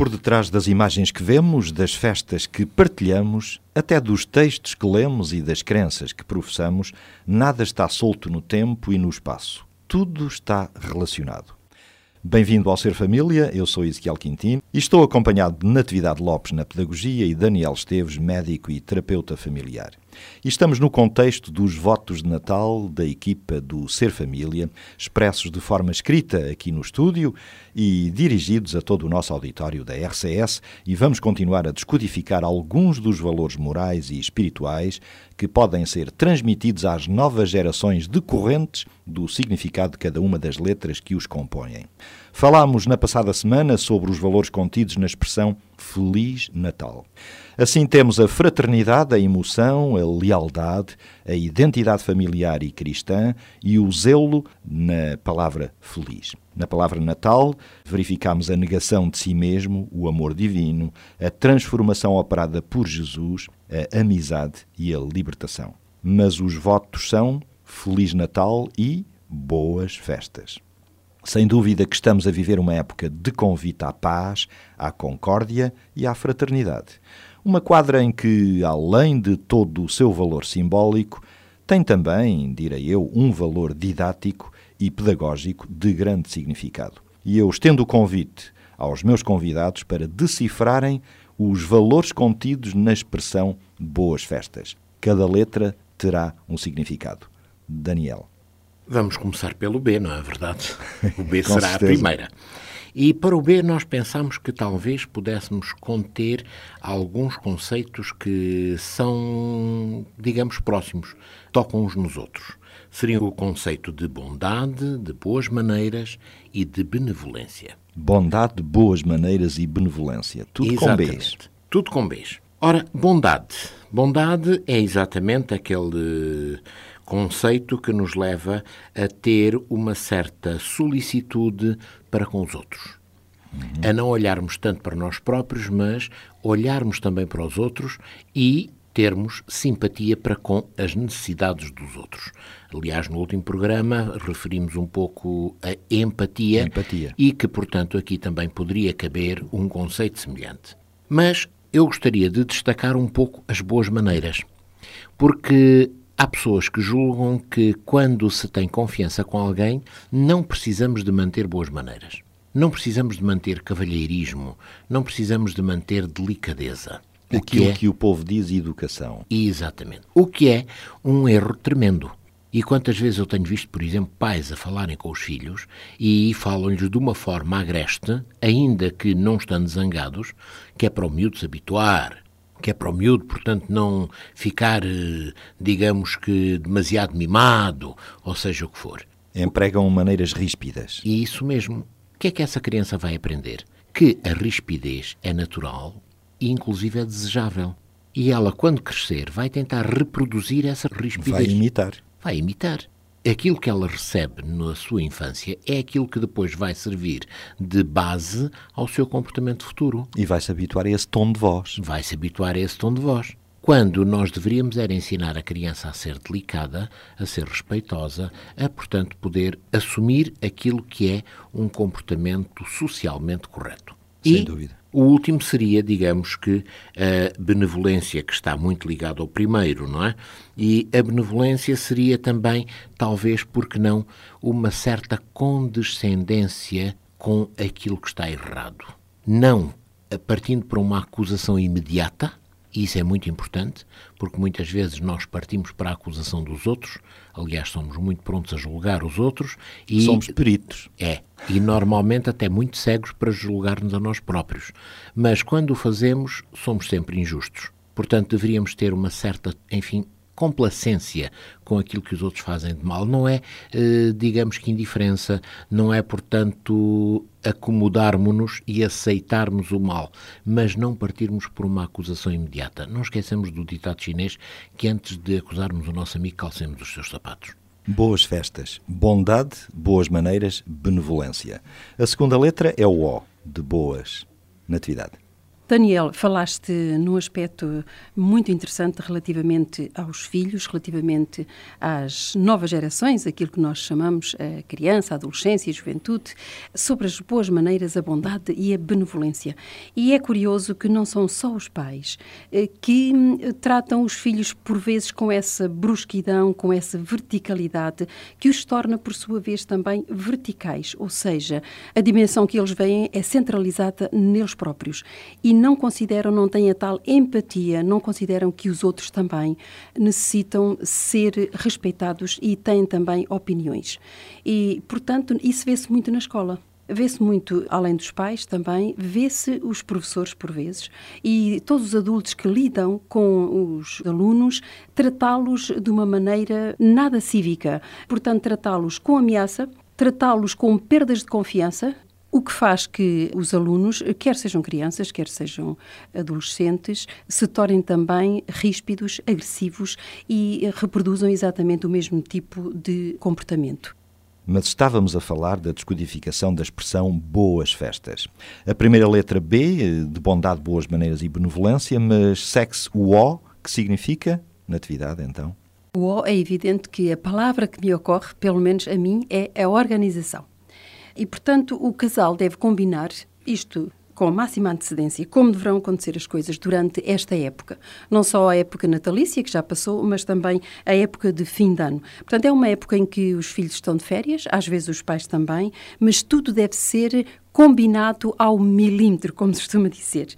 Por detrás das imagens que vemos, das festas que partilhamos, até dos textos que lemos e das crenças que professamos, nada está solto no tempo e no espaço. Tudo está relacionado. Bem-vindo ao Ser Família, eu sou Ezequiel Quintino e estou acompanhado de Natividade Lopes na Pedagogia e Daniel Esteves, médico e terapeuta familiar. E estamos no contexto dos votos de Natal da equipa do Ser Família, expressos de forma escrita aqui no estúdio e dirigidos a todo o nosso auditório da RCS e vamos continuar a descodificar alguns dos valores morais e espirituais que podem ser transmitidos às novas gerações decorrentes do significado de cada uma das letras que os compõem. Falámos na passada semana sobre os valores contidos na expressão Feliz Natal. Assim temos a fraternidade, a emoção, a lealdade, a identidade familiar e cristã e o zelo na palavra feliz. Na palavra Natal, verificamos a negação de si mesmo, o amor divino, a transformação operada por Jesus, a amizade e a libertação. Mas os votos são Feliz Natal e boas festas. Sem dúvida que estamos a viver uma época de convite à paz, à concórdia e à fraternidade. Uma quadra em que, além de todo o seu valor simbólico, tem também, direi eu, um valor didático e pedagógico de grande significado. E eu estendo o convite aos meus convidados para decifrarem os valores contidos na expressão boas festas. Cada letra terá um significado. Daniel. Vamos começar pelo B, não é verdade? O B será certeza. a primeira. E para o B nós pensamos que talvez pudéssemos conter alguns conceitos que são, digamos, próximos, tocam uns nos outros. Seria o conceito de bondade, de boas maneiras e de benevolência. Bondade, boas maneiras e benevolência. Tudo com Bs. Exatamente. Tudo com Bs. Ora, bondade. Bondade é exatamente aquele conceito que nos leva a ter uma certa solicitude para com os outros. A não olharmos tanto para nós próprios, mas olharmos também para os outros e termos simpatia para com as necessidades dos outros. Aliás, no último programa referimos um pouco a empatia, Empatia. e que, portanto, aqui também poderia caber um conceito semelhante. Mas eu gostaria de destacar um pouco as boas maneiras, porque há pessoas que julgam que quando se tem confiança com alguém, não precisamos de manter boas maneiras. Não precisamos de manter cavalheirismo, não precisamos de manter delicadeza. O Aquilo que é que o povo diz educação. Exatamente. O que é um erro tremendo. E quantas vezes eu tenho visto, por exemplo, pais a falarem com os filhos e falam-lhes de uma forma agreste, ainda que não estando zangados, que é para o miúdo se habituar, que é para o miúdo, portanto, não ficar, eh, digamos que, demasiado mimado, ou seja o que for. Empregam maneiras ríspidas. E isso mesmo. O que é que essa criança vai aprender? Que a rispidez é natural e, inclusive, é desejável. E ela, quando crescer, vai tentar reproduzir essa rispidez. Vai imitar. Vai imitar. Aquilo que ela recebe na sua infância é aquilo que depois vai servir de base ao seu comportamento futuro. E vai se habituar a esse tom de voz. Vai se habituar a esse tom de voz. Quando nós deveríamos era ensinar a criança a ser delicada, a ser respeitosa, a, portanto, poder assumir aquilo que é um comportamento socialmente correto. Sem e dúvida. O último seria, digamos que, a benevolência, que está muito ligado ao primeiro, não é? E a benevolência seria também, talvez, porque não, uma certa condescendência com aquilo que está errado. Não partindo para uma acusação imediata, e isso é muito importante, porque muitas vezes nós partimos para a acusação dos outros, aliás, somos muito prontos a julgar os outros, e Somos peritos. é, e normalmente até muito cegos para julgar-nos a nós próprios. Mas quando o fazemos, somos sempre injustos. Portanto, deveríamos ter uma certa, enfim, complacência com aquilo que os outros fazem de mal. Não é, eh, digamos que indiferença, não é, portanto, acomodarmos-nos e aceitarmos o mal, mas não partirmos por uma acusação imediata. Não esquecemos do ditado chinês que antes de acusarmos o nosso amigo, calcemos os seus sapatos. Boas festas, bondade, boas maneiras, benevolência. A segunda letra é o O, de boas, natividade. Daniel, falaste num aspecto muito interessante relativamente aos filhos, relativamente às novas gerações, aquilo que nós chamamos a criança, a adolescência e juventude, sobre as boas maneiras, a bondade e a benevolência. E é curioso que não são só os pais eh, que hum, tratam os filhos por vezes com essa brusquidão, com essa verticalidade, que os torna, por sua vez, também verticais, ou seja, a dimensão que eles veem é centralizada neles próprios. E não consideram, não têm a tal empatia, não consideram que os outros também necessitam ser respeitados e têm também opiniões. E, portanto, isso vê-se muito na escola. Vê-se muito, além dos pais também, vê-se os professores por vezes e todos os adultos que lidam com os alunos, tratá-los de uma maneira nada cívica. Portanto, tratá-los com ameaça, tratá-los com perdas de confiança, o que faz que os alunos, quer sejam crianças, quer sejam adolescentes, se tornem também ríspidos, agressivos e reproduzam exatamente o mesmo tipo de comportamento. Mas estávamos a falar da descodificação da expressão boas festas. A primeira letra B, de bondade, boas maneiras e benevolência, mas segue-se o O, que significa natividade, então? O O é evidente que a palavra que me ocorre, pelo menos a mim, é a organização. E, portanto, o casal deve combinar isto com a máxima antecedência como deverão acontecer as coisas durante esta época. Não só a época natalícia, que já passou, mas também a época de fim de ano. Portanto, é uma época em que os filhos estão de férias, às vezes os pais também, mas tudo deve ser combinado ao milímetro, como se costuma dizer.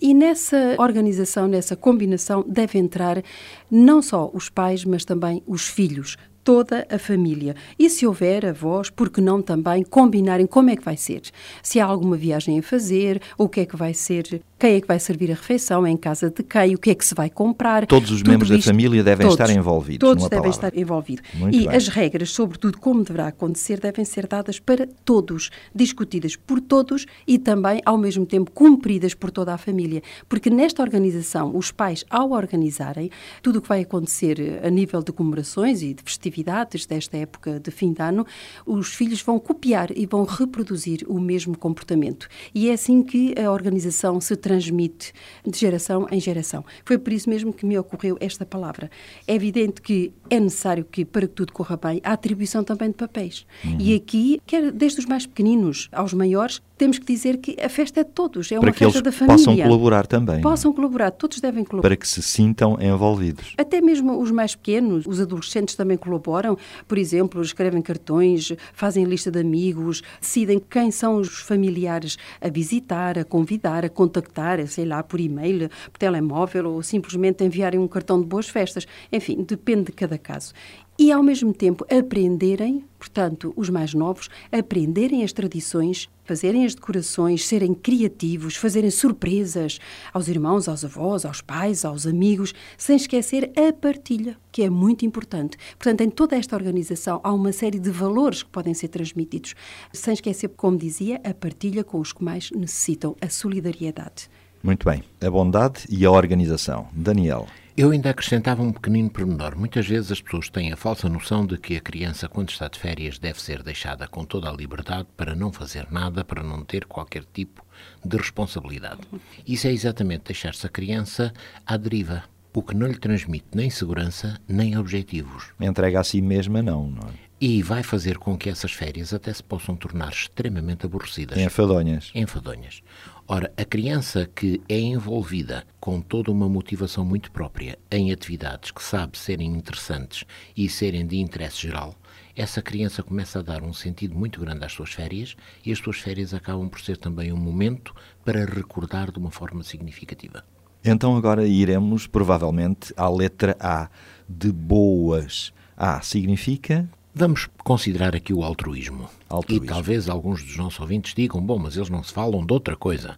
E nessa organização, nessa combinação, deve entrar não só os pais, mas também os filhos toda a família. E se houver avós, por que não também combinarem como é que vai ser? Se há alguma viagem a fazer, o que é que vai ser, quem é que vai servir a refeição, em casa de quem, o que é que se vai comprar. Todos os membros isto, da família devem todos, estar envolvidos. Todos devem palavra. estar envolvidos. Muito e bem. as regras, sobretudo como deverá acontecer, devem ser dadas para todos, discutidas por todos e também, ao mesmo tempo, cumpridas por toda a família. Porque nesta organização, os pais, ao organizarem, tudo o que vai acontecer a nível de comemorações e de festividades, desta época de fim de ano, os filhos vão copiar e vão reproduzir o mesmo comportamento. E é assim que a organização se transmite de geração em geração. Foi por isso mesmo que me ocorreu esta palavra. É evidente que é necessário que, para que tudo corra bem, a atribuição também de papéis. Uhum. E aqui, quer desde os mais pequeninos aos maiores, temos que dizer que a festa é de todos, é para uma festa da família. possam colaborar também. Possam colaborar, todos devem colaborar. Para que se sintam envolvidos. Até mesmo os mais pequenos, os adolescentes também colaboram. Por exemplo, escrevem cartões, fazem lista de amigos, decidem quem são os familiares a visitar, a convidar, a contactar, sei lá, por e-mail, por telemóvel ou simplesmente enviarem um cartão de boas festas. Enfim, depende de cada caso e, ao mesmo tempo, aprenderem, portanto, os mais novos, aprenderem as tradições, fazerem as decorações, serem criativos, fazerem surpresas aos irmãos, aos avós, aos pais, aos amigos, sem esquecer a partilha, que é muito importante. Portanto, em toda esta organização há uma série de valores que podem ser transmitidos, sem esquecer, como dizia, a partilha com os que mais necessitam, a solidariedade. Muito bem. A bondade e a organização. Daniel. Eu ainda acrescentava um pequenino pormenor. Muitas vezes as pessoas têm a falsa noção de que a criança, quando está de férias, deve ser deixada com toda a liberdade para não fazer nada, para não ter qualquer tipo de responsabilidade. Isso é exatamente deixar-se a criança à deriva, o que não lhe transmite nem segurança nem objetivos. Entrega a si mesma, não, não é? E vai fazer com que essas férias até se possam tornar extremamente aborrecidas. Enfadonhas. Enfadonhas. Ora, a criança que é envolvida com toda uma motivação muito própria em atividades que sabe serem interessantes e serem de interesse geral, essa criança começa a dar um sentido muito grande às suas férias e as suas férias acabam por ser também um momento para recordar de uma forma significativa. Então agora iremos provavelmente à letra A de boas. A significa Vamos considerar aqui o altruísmo. altruísmo. E talvez alguns dos nossos ouvintes digam: bom, mas eles não se falam de outra coisa.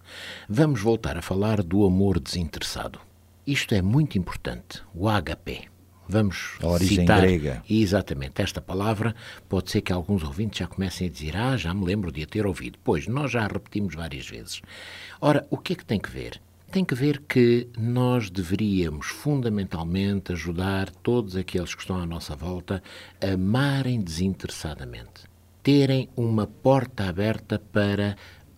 Vamos voltar a falar do amor desinteressado. Isto é muito importante. O HP. Vamos A origem citar grega. exatamente esta palavra. Pode ser que alguns ouvintes já comecem a dizer: Ah, já me lembro de a ter ouvido. Pois, nós já a repetimos várias vezes. Ora, o que é que tem que ver? Tem que ver que nós deveríamos fundamentalmente ajudar todos aqueles que estão à nossa volta a amarem desinteressadamente, terem uma porta aberta para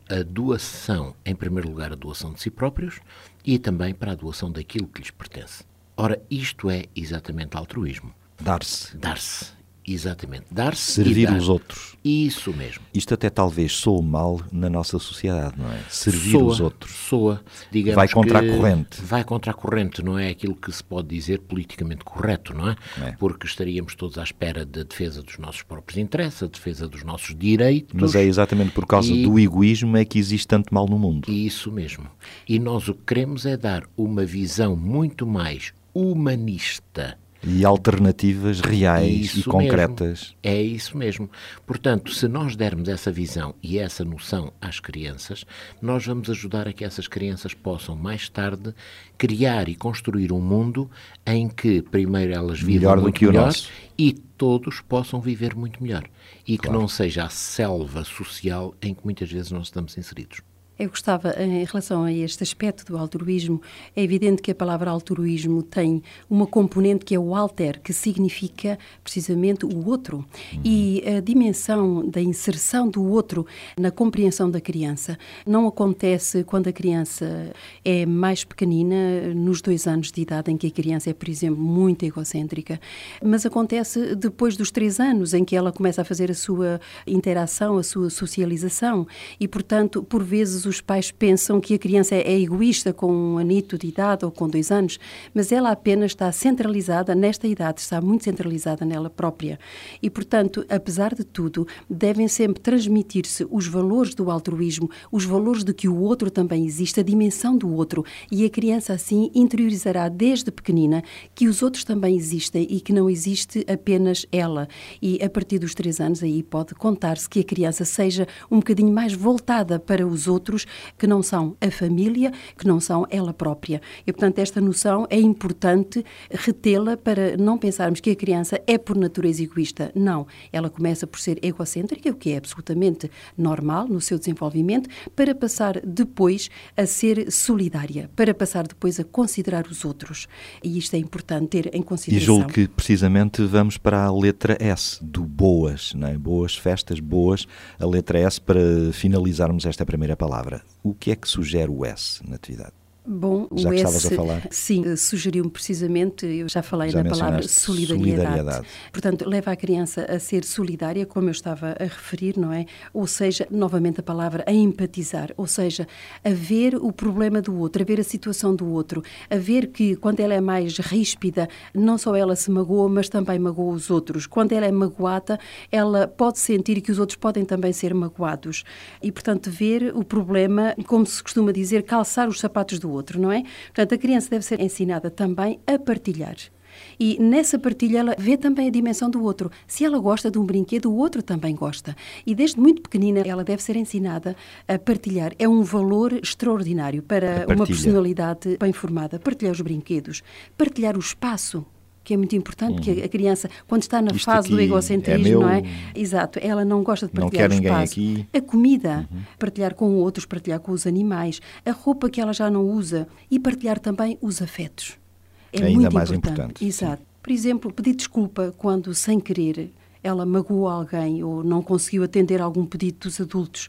a doação, em primeiro lugar, a doação de si próprios e também para a doação daquilo que lhes pertence. Ora, isto é exatamente altruísmo. Dar-se. Dar-se. Exatamente. Dar-se. Servir dar. os outros. Isso mesmo. Isto até talvez soe mal na nossa sociedade, não é? Servir soa, os outros. Soa, digamos Vai contra a corrente. Vai contra a corrente, não é aquilo que se pode dizer politicamente correto, não é? É. Porque estaríamos todos à espera da defesa dos nossos próprios interesses, a defesa dos nossos direitos. Mas é exatamente por causa E- do egoísmo é que existe tanto mal no mundo. Isso mesmo. E nós o que queremos é dar uma visão muito mais humanista E alternativas reais e Isso concretas. mesmo. É isso mesmo. Portanto, se nós dermos essa visão e essa noção às crianças, nós vamos ajudar a que essas crianças possam, mais tarde, criar e construir um mundo em que, primeiro, elas vivam Melhor do muito que o melhor nosso. e todos possam viver muito melhor. E que não seja a selva social em que muitas vezes nós estamos inseridos. Eu gostava, em relação a este aspecto do altruísmo, é evidente que a palavra altruísmo tem uma componente que é o alter, que significa precisamente o outro. E a dimensão da inserção do outro na compreensão da criança não acontece quando a criança é mais pequenina, nos dois anos de idade, em que a criança é, por exemplo, muito egocêntrica, mas acontece depois dos três anos, em que ela começa a fazer a sua interação, a sua socialização. E, portanto, por vezes os pais pensam que a criança é egoísta com um anito de idade ou com dois anos, mas ela apenas está centralizada nesta idade, está muito centralizada nela própria. E, portanto, apesar de tudo, devem sempre transmitir-se os valores do altruísmo, os valores de que o outro também existe, a dimensão do outro. E a criança, assim, interiorizará desde pequenina que os outros também existem e que não existe apenas ela. E a partir dos três anos, aí pode contar-se que a criança seja um bocadinho mais voltada para os outros, que não são a família, que não são ela própria. E, portanto, esta noção é importante retê-la para não pensarmos que a criança é por natureza egoísta. Não. Ela começa por ser egocêntrica, o que é absolutamente normal no seu desenvolvimento, para passar depois a ser solidária, para passar depois a considerar os outros. E isto é importante ter em E consideração. julgo que precisamente vamos para a letra S, do boas, não é? Boas festas, boas, a letra S para finalizarmos esta primeira palavra. O que é que sugere o S na atividade? Bom, Já o S, estavas a falar. Sim, eh, sugeriu-me precisamente, eu já falei Já na palavra solidariedade. solidariedade. Portanto, leva a criança a ser solidária, como eu estava a referir, não é? Ou seja, novamente a palavra, a empatizar, ou seja, a ver o problema do outro, a ver a situação do outro, a ver que quando ela é mais ríspida, não só ela se magoa, mas também magoa os outros. Quando ela é magoada, ela pode sentir que os outros podem também ser magoados. E, portanto, ver o problema, como se costuma dizer, calçar os sapatos do outro, não é? Portanto, a criança deve ser ensinada também a partilhar. E nessa partilha ela vê também a dimensão do outro. Se ela gosta de um brinquedo, o outro também gosta. E desde muito pequenina ela deve ser ensinada a partilhar. É um valor extraordinário para uma personalidade bem formada. Partilhar os brinquedos, partilhar o espaço. Que é muito importante, porque a criança, quando está na Uhum. Isto fase do egocentrismo, é meu. não é? Exato, ela não gosta de partilhar o espaço. aqui. A comida, partilhar com outros, partilhar com os animais, a roupa que ela já não usa e partilhar também os afetos. É Ainda muito mais importante. importante, sim. Exato. Por exemplo, pedir desculpa quando, sem querer, ela magoou alguém ou não conseguiu atender algum pedido dos adultos.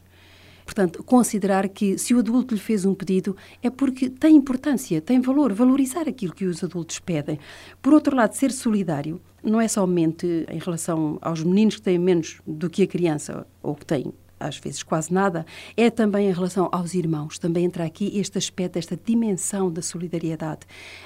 Portanto, considerar que se o adulto lhe fez um pedido é porque tem importância, tem valor, valorizar aquilo que os adultos pedem. Por outro lado, ser solidário não é somente em relação aos meninos que têm menos do que a criança ou que têm às vezes quase nada, é também em relação aos irmãos. Também entra aqui este aspecto, esta dimensão da solidariedade.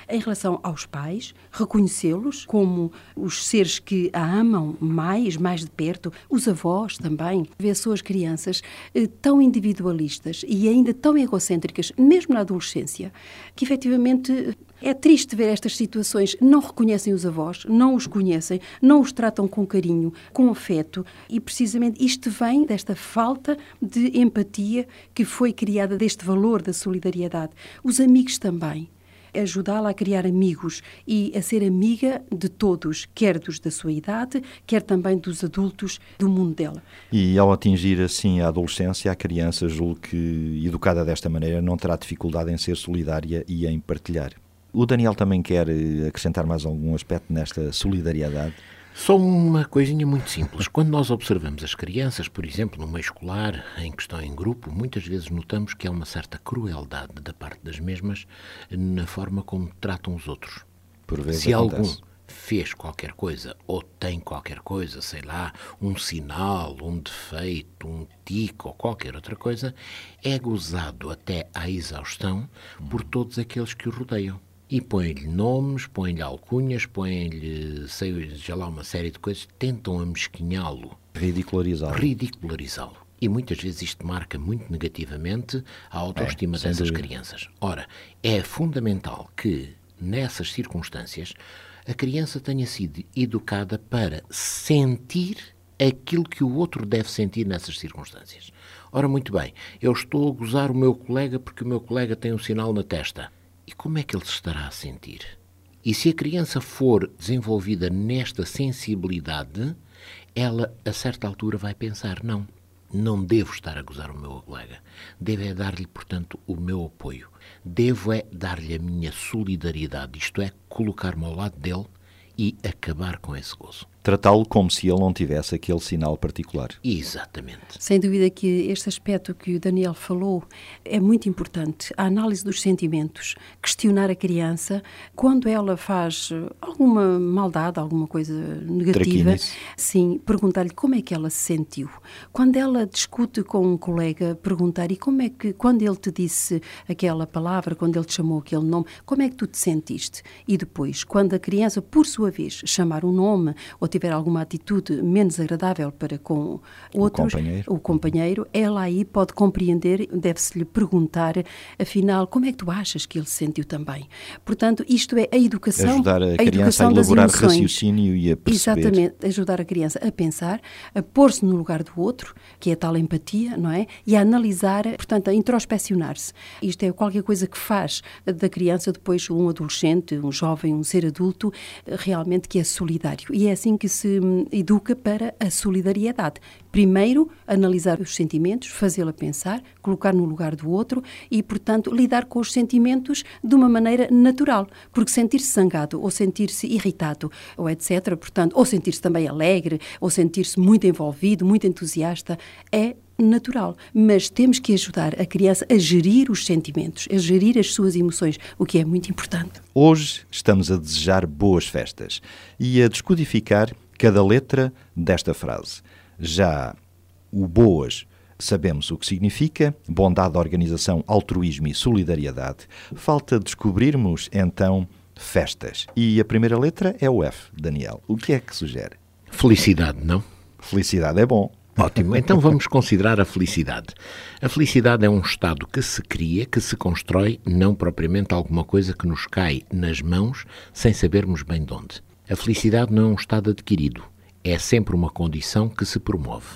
Em relação aos pais, reconhecê-los como os seres que a amam mais, mais de perto, os avós também. As suas crianças eh, tão individualistas e ainda tão egocêntricas, mesmo na adolescência, que efetivamente é triste ver estas situações. Não reconhecem os avós, não os conhecem, não os tratam com carinho, com afeto. E precisamente isto vem desta falta de empatia que foi criada deste valor da solidariedade. Os amigos também. ajudá-la a criar amigos e a ser amiga de todos, quer dos da sua idade, quer também dos adultos do mundo dela. E ao atingir assim a adolescência, a criança, julgo que, educada desta maneira, não terá dificuldade em ser solidária e em partilhar. O Daniel também quer eh, acrescentar mais algum aspecto nesta solidariedade? Só uma coisinha muito simples. Quando nós observamos as crianças, por exemplo, no meio escolar, em que estão em grupo, muitas vezes notamos que há uma certa crueldade da parte das mesmas na forma como tratam os outros. Por vezes Se acontece. algum fez qualquer coisa ou tem qualquer coisa, sei lá, um sinal, um defeito, um tique ou qualquer outra coisa, é gozado até à exaustão por todos aqueles que o rodeiam. E põem-lhe nomes, põem-lhe alcunhas, põem-lhe, sei já lá, uma série de coisas, tentam amesquinhá-lo, Ridicularizado. ridicularizá-lo. E muitas vezes isto marca muito negativamente a autoestima É, dessas dúvida. crianças. Ora, é fundamental que, nessas circunstâncias, a criança tenha sido educada para sentir aquilo que o outro deve sentir nessas circunstâncias. Ora, muito bem, eu estou a gozar o meu colega porque o meu colega tem um sinal na testa. E como é que ele se estará a sentir? E se a criança for desenvolvida nesta sensibilidade, ela, a certa altura, vai pensar: não, não devo estar a gozar o meu colega. Devo é dar-lhe, portanto, o meu apoio. Devo é dar-lhe a minha solidariedade, isto é, colocar-me ao lado dele e acabar com esse gozo. Tratá-lo como se ele não tivesse aquele sinal particular. Exatamente. Sem dúvida que este aspecto que o Daniel falou é muito importante. A análise dos sentimentos, questionar a criança quando ela faz alguma maldade, alguma coisa negativa, Traquinice. sim, perguntar-lhe como é que ela se sentiu. Quando ela discute com um colega, perguntar e como é que quando ele te disse aquela palavra, quando ele te chamou aquele nome, como é que tu te sentiste? E depois, quando a criança, por sua vez, chamar um nome ou tiver alguma atitude menos agradável para com outros, companheiro. o companheiro, ela aí pode compreender, deve-se-lhe perguntar, afinal, como é que tu achas que ele se sentiu também? Portanto, isto é a educação, Ajudar a, criança a educação das elaborar emoções. raciocínio e a perceber. Exatamente, ajudar a criança a pensar, a pôr-se no lugar do outro, que é a tal empatia, não é? E a analisar, portanto, a introspecionar-se. Isto é qualquer coisa que faz da criança depois um adolescente, um jovem, um ser adulto, realmente que é solidário. E é assim que se hum, educa para a solidariedade. Primeiro, analisar os sentimentos, fazê-la pensar, colocar no lugar do outro e, portanto, lidar com os sentimentos de uma maneira natural. Porque sentir-se zangado ou sentir-se irritado ou etc., portanto, ou sentir-se também alegre ou sentir-se muito envolvido, muito entusiasta, é natural, mas temos que ajudar a criança a gerir os sentimentos, a gerir as suas emoções, o que é muito importante. Hoje estamos a desejar boas festas e a descodificar cada letra desta frase. Já o boas sabemos o que significa, bondade, organização, altruísmo e solidariedade. Falta descobrirmos então festas. E a primeira letra é o F, Daniel. O que é que sugere? Felicidade, não? Felicidade é bom. Ótimo, então vamos considerar a felicidade. A felicidade é um estado que se cria, que se constrói, não propriamente alguma coisa que nos cai nas mãos sem sabermos bem de onde. A felicidade não é um estado adquirido, é sempre uma condição que se promove.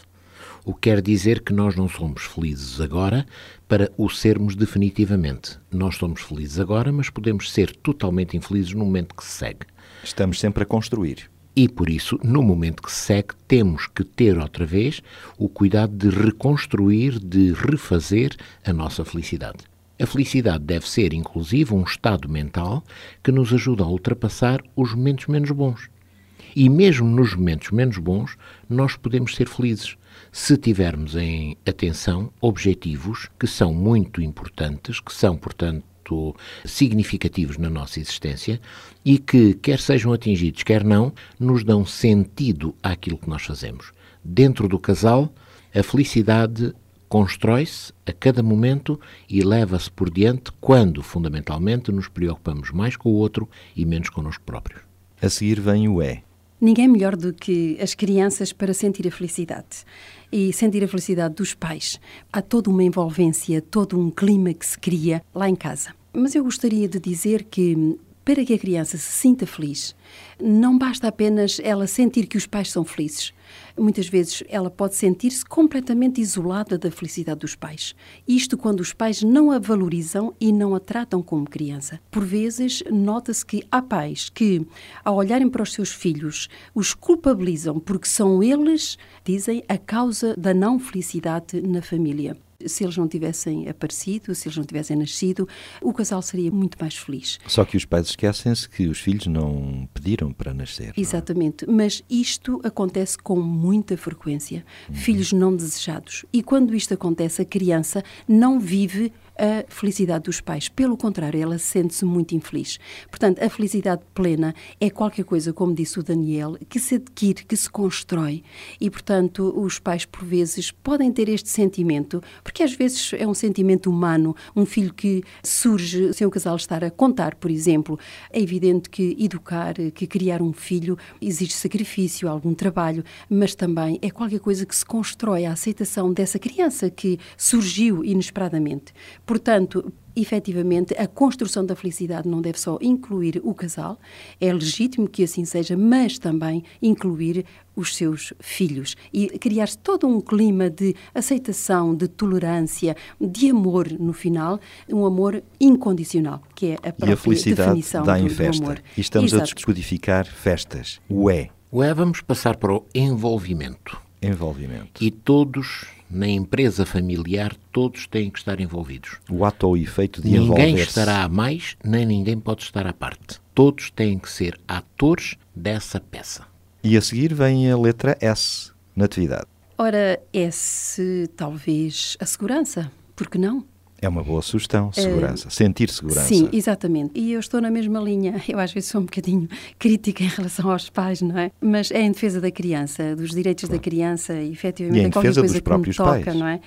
O que quer dizer que nós não somos felizes agora para o sermos definitivamente. Nós somos felizes agora, mas podemos ser totalmente infelizes no momento que se segue. Estamos sempre a construir. E por isso, no momento que se segue, temos que ter outra vez o cuidado de reconstruir, de refazer a nossa felicidade. A felicidade deve ser, inclusive, um estado mental que nos ajuda a ultrapassar os momentos menos bons. E mesmo nos momentos menos bons, nós podemos ser felizes se tivermos em atenção objetivos que são muito importantes, que são, portanto, significativos na nossa existência e que, quer sejam atingidos, quer não, nos dão sentido àquilo que nós fazemos. Dentro do casal, a felicidade constrói-se a cada momento e leva-se por diante quando, fundamentalmente, nos preocupamos mais com o outro e menos connosco próprios. A seguir vem o E. Ninguém melhor do que as crianças para sentir a felicidade. E sentir a felicidade dos pais. Há toda uma envolvência, todo um clima que se cria lá em casa. Mas eu gostaria de dizer que para que a criança se sinta feliz, não basta apenas ela sentir que os pais são felizes. Muitas vezes ela pode sentir-se completamente isolada da felicidade dos pais. Isto quando os pais não a valorizam e não a tratam como criança. Por vezes, nota-se que há pais que, ao olharem para os seus filhos, os culpabilizam porque são eles, dizem, a causa da não felicidade na família se eles não tivessem aparecido, se eles não tivessem nascido, o casal seria muito mais feliz. Só que os pais esquecem-se que os filhos não pediram para nascer. É? Exatamente, mas isto acontece com muita frequência. Uhum. Filhos não desejados. E quando isto acontece, a criança não vive a felicidade dos pais. Pelo contrário, ela sente-se muito infeliz. Portanto, a felicidade plena é qualquer coisa, como disse o Daniel, que se adquire, que se constrói. E, portanto, os pais, por vezes, podem ter este sentimento, porque às vezes é um sentimento humano, um filho que surge sem o casal estar a contar, por exemplo. É evidente que educar, que criar um filho exige sacrifício, algum trabalho, mas também é qualquer coisa que se constrói, a aceitação dessa criança que surgiu inesperadamente. Portanto, efetivamente, a construção da felicidade não deve só incluir o casal, é legítimo que assim seja, mas também incluir os seus filhos e criar-se todo um clima de aceitação, de tolerância, de amor no final, um amor incondicional, que é a própria e a felicidade definição dá em do, festa. do amor. E estamos Exato. a descodificar festas. O é. O é, vamos passar para o envolvimento. Envolvimento. E todos, na empresa familiar, todos têm que estar envolvidos. O ato ou efeito de Ninguém estará a mais, nem ninguém pode estar à parte. Todos têm que ser atores dessa peça. E a seguir vem a letra S, natividade. Ora, esse talvez a segurança, porque não? É uma boa sugestão, segurança. Sentir segurança. Sim, exatamente. E eu estou na mesma linha. Eu às vezes sou um bocadinho crítica em relação aos pais, não é? Mas é em defesa da criança, dos direitos da criança, e efetivamente E em é qualquer defesa coisa dos que me próprios toca, pais. não é?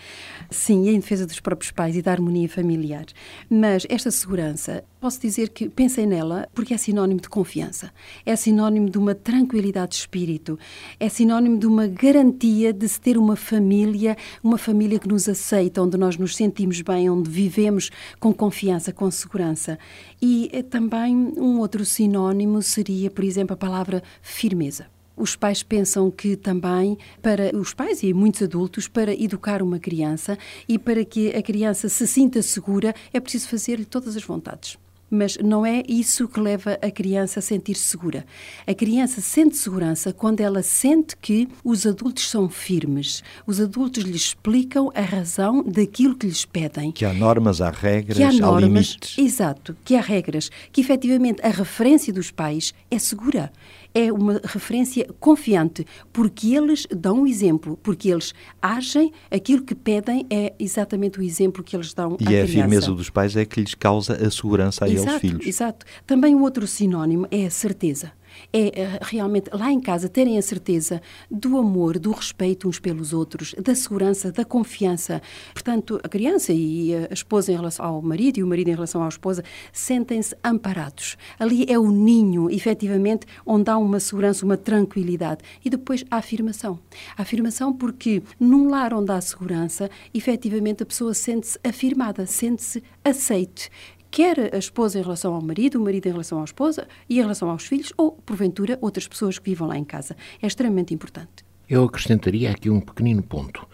Sim, e em defesa dos próprios pais e da harmonia familiar. Mas esta segurança, posso dizer que pensei nela porque é sinónimo de confiança, é sinónimo de uma tranquilidade de espírito, é sinónimo de uma garantia de se ter uma família, uma família que nos aceita, onde nós nos sentimos bem, onde vivemos com confiança, com segurança. E eh, também um outro sinónimo seria, por exemplo, a palavra firmeza. Os pais pensam que também, para os pais e muitos adultos, para educar uma criança e para que a criança se sinta segura, é preciso fazer-lhe todas as vontades. Mas não é isso que leva a criança a sentir-se segura. A criança sente segurança quando ela sente que os adultos são firmes. Os adultos lhe explicam a razão daquilo que lhes pedem. Que há normas, há regras, Que há normas, limites. exato, que há regras, que efetivamente a referência dos pais é segura, é uma referência confiante, porque eles dão um exemplo, porque eles agem, aquilo que pedem é exatamente o exemplo que eles dão à E é a criança. firmeza dos pais é que lhes causa a segurança a eles Exato, filhos. exato. Também um outro sinónimo é a certeza. É eh, realmente lá em casa terem a certeza do amor, do respeito uns pelos outros, da segurança, da confiança. Portanto, a criança e a esposa em relação ao marido e o marido em relação à esposa sentem-se amparados. Ali é o ninho, efetivamente, onde há uma segurança, uma tranquilidade. E depois a afirmação. A afirmação porque num lar onde há segurança, efetivamente a pessoa sente-se afirmada, sente-se aceite quer a esposa em relação ao marido, o marido em relação à esposa e em relação aos filhos, ou, porventura, outras pessoas que vivam lá em casa. É extremamente importante. Eu acrescentaria aqui um pequenino ponto.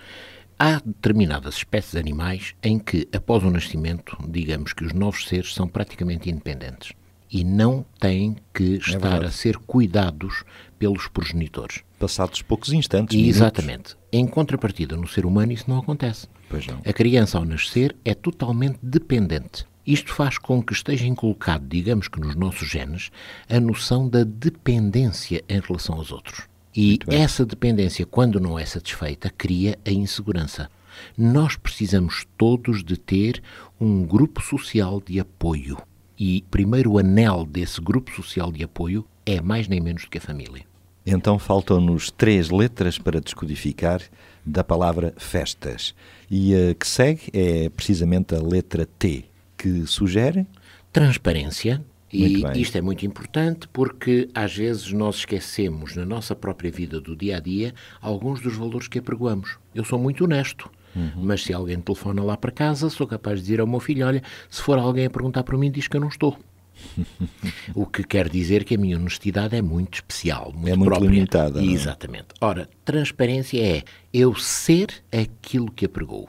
Há determinadas espécies de animais em que, após o nascimento, digamos que os novos seres são praticamente independentes e não têm que estar verdade. a ser cuidados pelos progenitores. Passados poucos instantes, E, minutos. exatamente. Em contrapartida, no ser humano isso não acontece. Pois não. A criança, ao nascer, é totalmente dependente. Isto faz com que esteja inculcado, digamos que nos nossos genes, a noção da dependência em relação aos outros. E essa dependência, quando não é satisfeita, cria a insegurança. Nós precisamos todos de ter um grupo social de apoio. E o primeiro anel desse grupo social de apoio é mais nem menos do que a família. Então faltam-nos três letras para descodificar da palavra festas. E a que segue é precisamente a letra T, que sugere Transparência. E isto é muito importante porque às vezes nós esquecemos na nossa própria vida do dia a dia alguns dos valores que apregoamos. Eu sou muito honesto, Uhum. mas se alguém telefona lá para casa, sou capaz de dizer ao meu filho: olha, se for alguém a perguntar por mim, diz que eu não estou. o que quer dizer que a minha honestidade é muito especial, muito É muito própria. limitada, é? Exatamente. Ora, transparência é eu ser aquilo que apregou.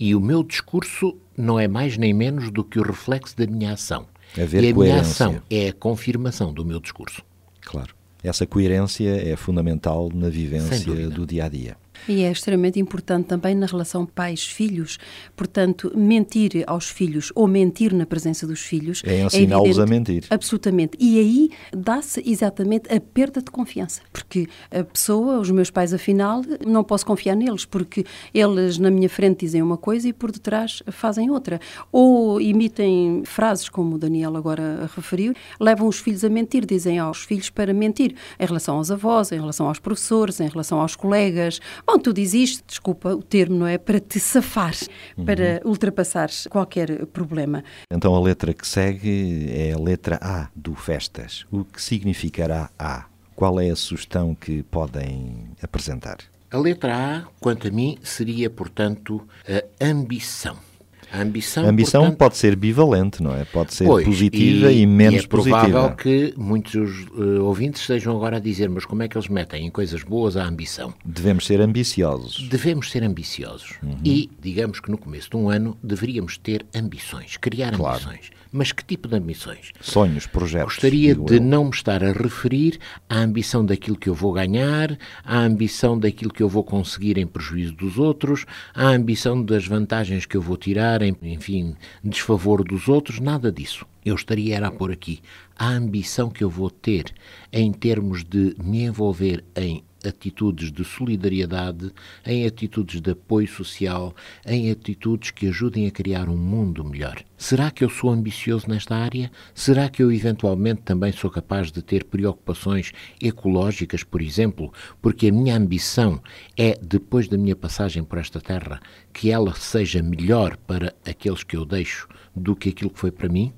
E o meu discurso não é mais nem menos do que o reflexo da minha ação. Haver e a minha coerência. ação é a confirmação do meu discurso. Claro. Essa coerência é fundamental na vivência do dia a dia. E é extremamente importante também na relação pais-filhos. Portanto, mentir aos filhos ou mentir na presença dos filhos É ensiná-los evidente- a mentir. Absolutamente. E aí dá-se exatamente a perda de confiança. Porque a pessoa, os meus pais, afinal, não posso confiar neles, porque eles na minha frente dizem uma coisa e por detrás fazem outra. Ou imitem frases, como o Daniel agora referiu, levam os filhos a mentir, dizem aos filhos para mentir em relação aos avós, em relação aos professores, em relação aos colegas. Bom, tu dizes, desculpa o termo, não é? Para te safar, para ultrapassares qualquer problema. Então a letra que segue é a letra A do Festas. O que significará A? Qual é a sugestão que podem apresentar? A letra A, quanto a mim, seria, portanto, a ambição. A ambição, A ambição portanto, pode ser bivalente, não é? Pode ser Pois, positiva e, menos é provável positiva. que muitos eh, ouvintes estejam agora a dizer, mas como é que eles metem em coisas boas a ambição? Devemos ser ambiciosos. Devemos ser ambiciosos. Uhum. E, digamos que no começo de um ano, deveríamos ter ambições, criar Claro. ambições. Mas que tipo de ambições? Sonhos, projetos. Gostaria de eu. não me estar a referir à ambição daquilo que eu vou ganhar, à ambição daquilo que eu vou conseguir em prejuízo dos outros, à ambição das vantagens que eu vou tirar, em, enfim, desfavor dos outros, nada disso. Eu estaria era a pôr aqui a ambição que eu vou ter em termos de me envolver em atitudes de solidariedade, em atitudes de apoio social, em atitudes que ajudem a criar um mundo melhor. Será que eu sou ambicioso nesta área? Será que eu eventualmente também sou capaz de ter preocupações ecológicas, por exemplo? Porque a minha ambição é, depois da minha passagem por esta terra, que ela seja melhor para aqueles que eu deixo do que aquilo que foi para mim?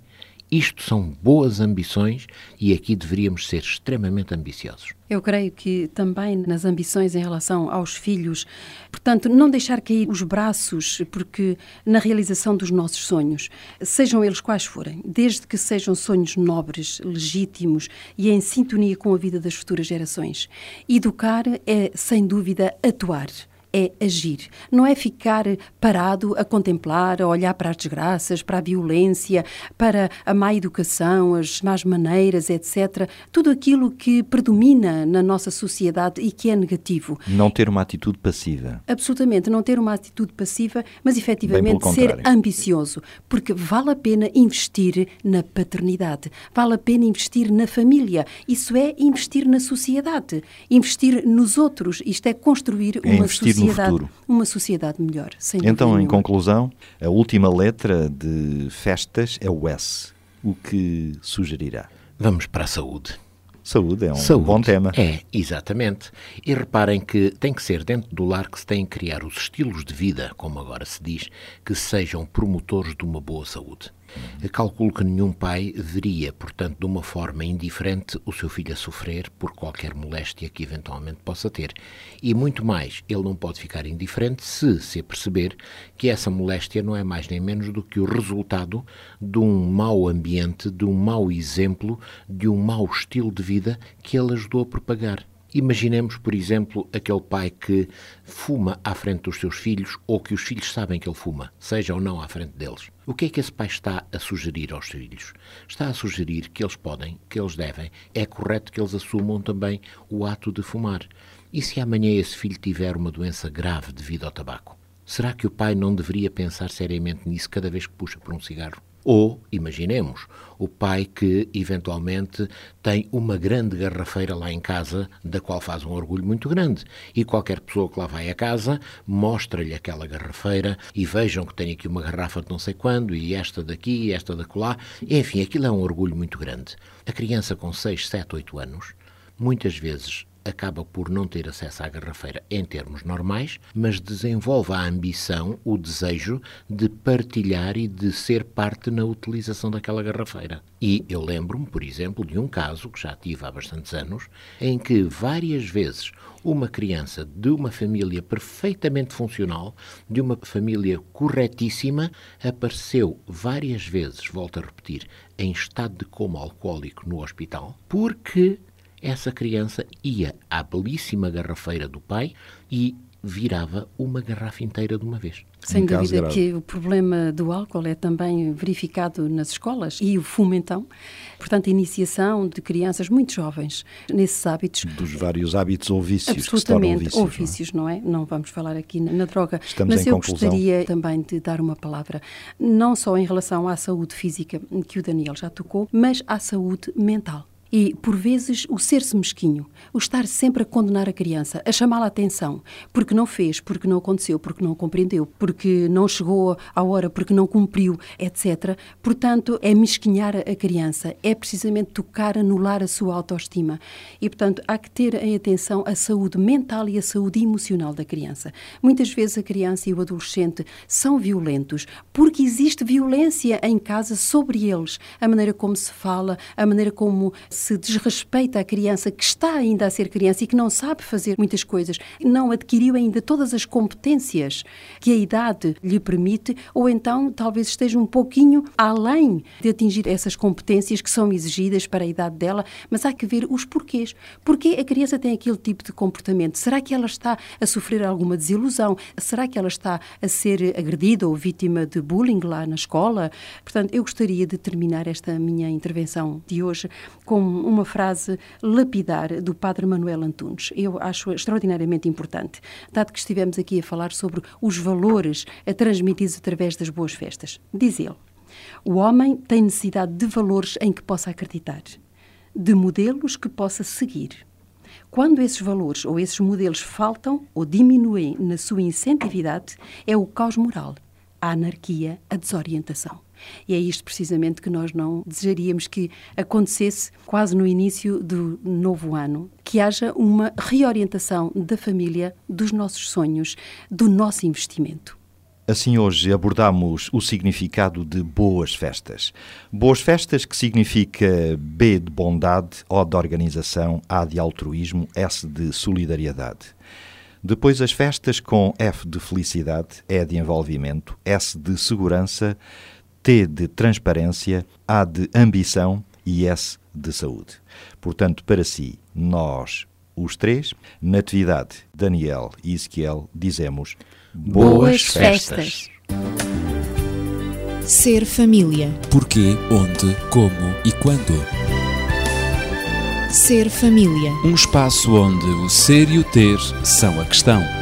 Isto são boas ambições e aqui deveríamos ser extremamente ambiciosos. Eu creio que também nas ambições em relação aos filhos, portanto, não deixar cair os braços, porque na realização dos nossos sonhos, sejam eles quais forem, desde que sejam sonhos nobres, legítimos e em sintonia com a vida das futuras gerações. Educar é, sem dúvida, atuar é agir. Não é ficar parado a contemplar, a olhar para as desgraças, para a violência, para a má educação, as más maneiras, etc. Tudo aquilo que predomina na nossa sociedade e que é negativo. Não ter uma atitude passiva. Absolutamente, não ter uma atitude passiva, mas efetivamente ser ambicioso, porque vale a pena investir na paternidade, vale a pena investir na família, isso é investir na sociedade, investir nos outros, isto é construir É uma no sociedade, futuro. uma sociedade melhor, sem dúvida Então, em nenhuma. conclusão, a última letra de Festas é o S. O que sugerirá? Vamos para a saúde. Saúde é um Saúde. bom tema. É, exatamente. E reparem que tem que ser dentro do lar que se tem que criar os estilos de vida, como agora se diz, que sejam promotores de uma boa saúde. Calculo que nenhum pai veria, portanto, de uma forma indiferente o seu filho a sofrer por qualquer moléstia que eventualmente possa ter. E muito mais, ele não pode ficar indiferente se se aperceber que essa moléstia não é mais nem menos do que o resultado de um mau ambiente, de um mau exemplo, de um mau estilo de vida que ele ajudou a propagar. Imaginemos, por exemplo, aquele pai que fuma à frente dos seus filhos ou que os filhos sabem que ele fuma, seja ou não à frente deles. O que é que esse pai está a sugerir aos filhos? Está a sugerir que eles podem, que eles devem, é correto que eles assumam também o ato de fumar. E se amanhã esse filho tiver uma doença grave devido ao tabaco? Será que o pai não deveria pensar seriamente nisso cada vez que puxa por um cigarro? Ou, imaginemos, o pai que eventualmente tem uma grande garrafeira lá em casa, da qual faz um orgulho muito grande. E qualquer pessoa que lá vai a casa mostra-lhe aquela garrafeira e vejam que tem aqui uma garrafa de não sei quando, e esta daqui, e esta dacolá. Enfim, aquilo é um orgulho muito grande. A criança com 6, 7, 8 anos muitas vezes acaba por não ter acesso à garrafeira em termos normais, mas desenvolve a ambição, o desejo de partilhar e de ser parte na utilização daquela garrafeira. E eu lembro-me, por exemplo, de um caso que já tive há bastantes anos, em que várias vezes uma criança de uma família perfeitamente funcional, de uma família corretíssima, apareceu várias vezes, volto a repetir, em estado de coma alcoólico no hospital, porque essa criança ia à belíssima garrafeira do pai e virava uma garrafa inteira de uma vez. Sem um dúvida que o problema do álcool é também verificado nas escolas e o fumo então, portanto a iniciação de crianças muito jovens nesses hábitos. Dos vários hábitos ou vícios Absolutamente, que se vícios, ou vícios, não é? não é? Não vamos falar aqui na, na droga. Estamos Mas em eu conclusão. gostaria também de dar uma palavra, não só em relação à saúde física, que o Daniel já tocou, mas à saúde mental. E, por vezes, o ser-se mesquinho, o estar sempre a condenar a criança, a chamá-la atenção, porque não fez, porque não aconteceu, porque não compreendeu, porque não chegou à hora, porque não cumpriu, etc. Portanto, é mesquinhar a criança, é precisamente tocar, anular a sua autoestima. E, portanto, há que ter em atenção a saúde mental e a saúde emocional da criança. Muitas vezes a criança e o adolescente são violentos porque existe violência em casa sobre eles. A maneira como se fala, a maneira como se desrespeita a criança que está ainda a ser criança e que não sabe fazer muitas coisas, não adquiriu ainda todas as competências que a idade lhe permite, ou então talvez esteja um pouquinho além de atingir essas competências que são exigidas para a idade dela, mas há que ver os porquês. Porquê a criança tem aquele tipo de comportamento? Será que ela está a sofrer alguma desilusão? Será que ela está a ser agredida ou vítima de bullying lá na escola? Portanto, eu gostaria de terminar esta minha intervenção de hoje com uma frase lapidar do Padre Manuel Antunes. Eu acho extraordinariamente importante, dado que estivemos aqui a falar sobre os valores transmitidos através das boas festas. Diz ele: o homem tem necessidade de valores em que possa acreditar, de modelos que possa seguir. Quando esses valores ou esses modelos faltam ou diminuem na sua incentividade, é o caos moral, a anarquia, a desorientação. E é isto precisamente que nós não desejaríamos que acontecesse quase no início do novo ano. Que haja uma reorientação da família, dos nossos sonhos, do nosso investimento. Assim, hoje abordamos o significado de boas festas. Boas festas que significa B de bondade, O de organização, A de altruísmo, S de solidariedade. Depois as festas com F de felicidade, E de envolvimento, S de segurança, T de transparência, A de ambição e S de saúde. Portanto, para si, nós, os três, Natividade, Daniel e Ezequiel, dizemos Boas festas. Ser família. Porquê, onde, como e quando. Ser família. Um espaço onde o ser e o ter são a questão.